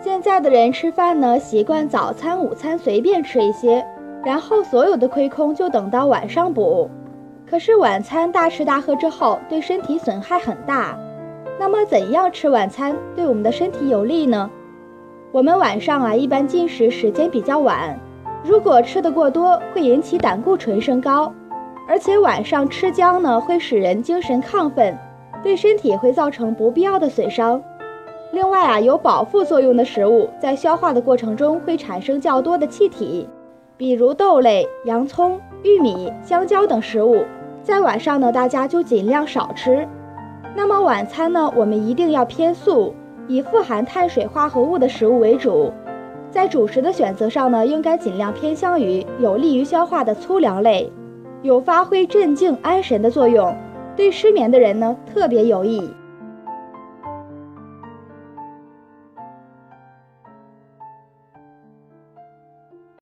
现在的人吃饭呢，习惯早餐、午餐随便吃一些，然后所有的亏空就等到晚上补。可是晚餐大吃大喝之后，对身体损害很大。那么怎样吃晚餐对我们的身体有利呢？我们晚上啊，一般进食时间比较晚，如果吃得过多，会引起胆固醇升高，而且晚上吃姜呢，会使人精神亢奋，对身体会造成不必要的损伤。另外啊，有饱腹作用的食物，在消化的过程中会产生较多的气体，比如豆类、洋葱、玉米、香蕉等食物，在晚上呢，大家就尽量少吃。那么晚餐呢，我们一定要偏素，以富含碳水化合物的食物为主。在主食的选择上呢，应该尽量偏向于有利于消化的粗粮类，有发挥镇静安神的作用，对失眠的人呢特别有益。